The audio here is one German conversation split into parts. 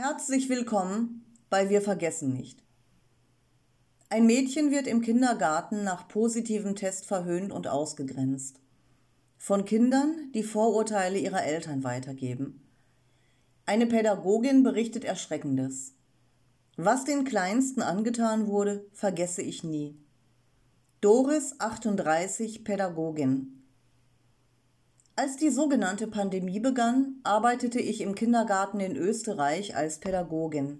Herzlich willkommen bei Wir vergessen nicht. Ein Mädchen wird im Kindergarten nach positivem Test verhöhnt und ausgegrenzt. Von Kindern, die Vorurteile ihrer Eltern weitergeben. Eine Pädagogin berichtet Erschreckendes. Was den Kleinsten angetan wurde, vergesse ich nie. Doris 38 Pädagogin. Als die sogenannte Pandemie begann, arbeitete ich im Kindergarten in Österreich als Pädagogin.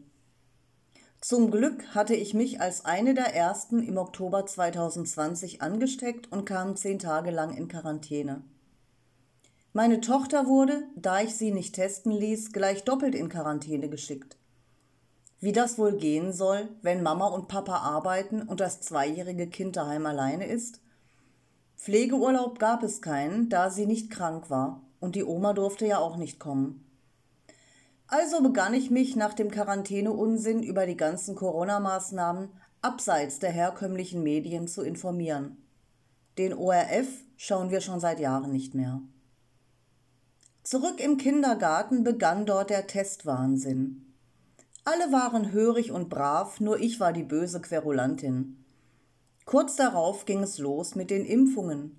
Zum Glück hatte ich mich als eine der ersten im Oktober 2020 angesteckt und kam zehn Tage lang in Quarantäne. Meine Tochter wurde, da ich sie nicht testen ließ, gleich doppelt in Quarantäne geschickt. Wie das wohl gehen soll, wenn Mama und Papa arbeiten und das zweijährige Kind daheim alleine ist? Pflegeurlaub gab es keinen, da sie nicht krank war, und die Oma durfte ja auch nicht kommen. Also begann ich mich nach dem Quarantäneunsinn über die ganzen Corona-Maßnahmen abseits der herkömmlichen Medien zu informieren. Den ORF schauen wir schon seit Jahren nicht mehr. Zurück im Kindergarten begann dort der Testwahnsinn. Alle waren hörig und brav, nur ich war die böse Querulantin. Kurz darauf ging es los mit den Impfungen.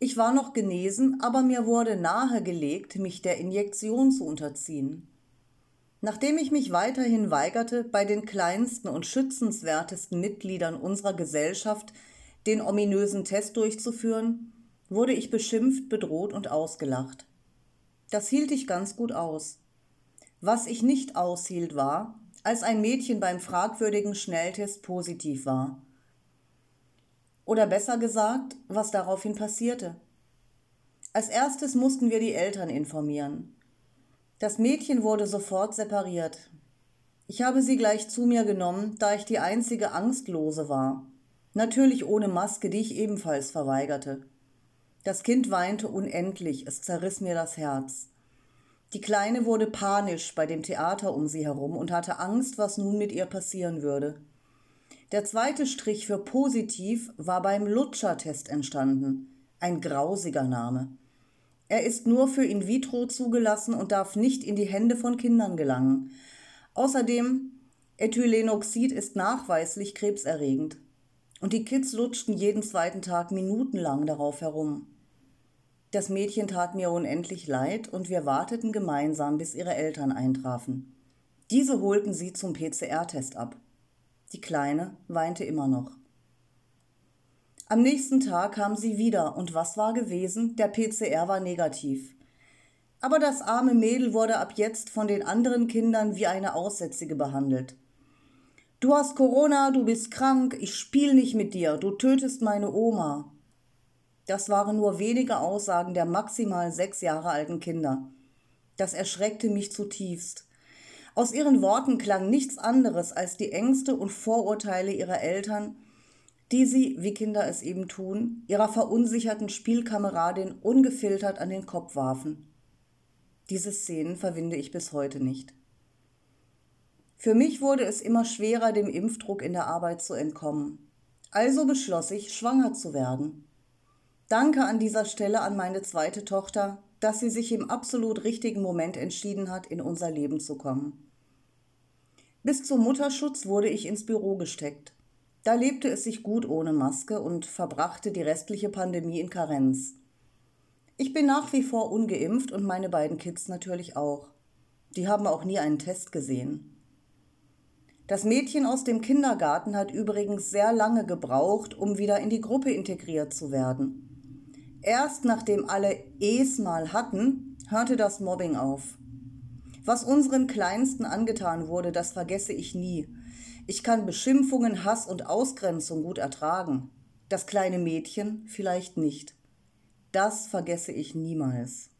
Ich war noch genesen, aber mir wurde nahegelegt, mich der Injektion zu unterziehen. Nachdem ich mich weiterhin weigerte, bei den kleinsten und schützenswertesten Mitgliedern unserer Gesellschaft den ominösen Test durchzuführen, wurde ich beschimpft, bedroht und ausgelacht. Das hielt ich ganz gut aus. Was ich nicht aushielt war, als ein Mädchen beim fragwürdigen Schnelltest positiv war. Oder besser gesagt, was daraufhin passierte. Als erstes mussten wir die Eltern informieren. Das Mädchen wurde sofort separiert. Ich habe sie gleich zu mir genommen, da ich die einzige Angstlose war. Natürlich ohne Maske, die ich ebenfalls verweigerte. Das Kind weinte unendlich, es zerriss mir das Herz. Die Kleine wurde panisch bei dem Theater um sie herum und hatte Angst, was nun mit ihr passieren würde. Der zweite Strich für positiv war beim Lutscher-Test entstanden. Ein grausiger Name. Er ist nur für in vitro zugelassen und darf nicht in die Hände von Kindern gelangen. Außerdem, Ethylenoxid ist nachweislich krebserregend. Und die Kids lutschten jeden zweiten Tag minutenlang darauf herum. Das Mädchen tat mir unendlich leid und wir warteten gemeinsam, bis ihre Eltern eintrafen. Diese holten sie zum PCR-Test ab. Die Kleine weinte immer noch. Am nächsten Tag kam sie wieder und was war gewesen? Der PCR war negativ. Aber das arme Mädel wurde ab jetzt von den anderen Kindern wie eine Aussätzige behandelt. Du hast Corona, du bist krank, ich spiel nicht mit dir, du tötest meine Oma. Das waren nur wenige Aussagen der maximal sechs Jahre alten Kinder. Das erschreckte mich zutiefst. Aus ihren Worten klang nichts anderes als die Ängste und Vorurteile ihrer Eltern, die sie, wie Kinder es eben tun, ihrer verunsicherten Spielkameradin ungefiltert an den Kopf warfen. Diese Szenen verwinde ich bis heute nicht. Für mich wurde es immer schwerer, dem Impfdruck in der Arbeit zu entkommen. Also beschloss ich, schwanger zu werden. Danke an dieser Stelle an meine zweite Tochter, dass sie sich im absolut richtigen Moment entschieden hat, in unser Leben zu kommen. Bis zum Mutterschutz wurde ich ins Büro gesteckt. Da lebte es sich gut ohne Maske und verbrachte die restliche Pandemie in Karenz. Ich bin nach wie vor ungeimpft und meine beiden Kids natürlich auch. Die haben auch nie einen Test gesehen. Das Mädchen aus dem Kindergarten hat übrigens sehr lange gebraucht, um wieder in die Gruppe integriert zu werden. Erst nachdem alle Es mal hatten, hörte das Mobbing auf. Was unseren Kleinsten angetan wurde, das vergesse ich nie. Ich kann Beschimpfungen, Hass und Ausgrenzung gut ertragen. Das kleine Mädchen vielleicht nicht. Das vergesse ich niemals.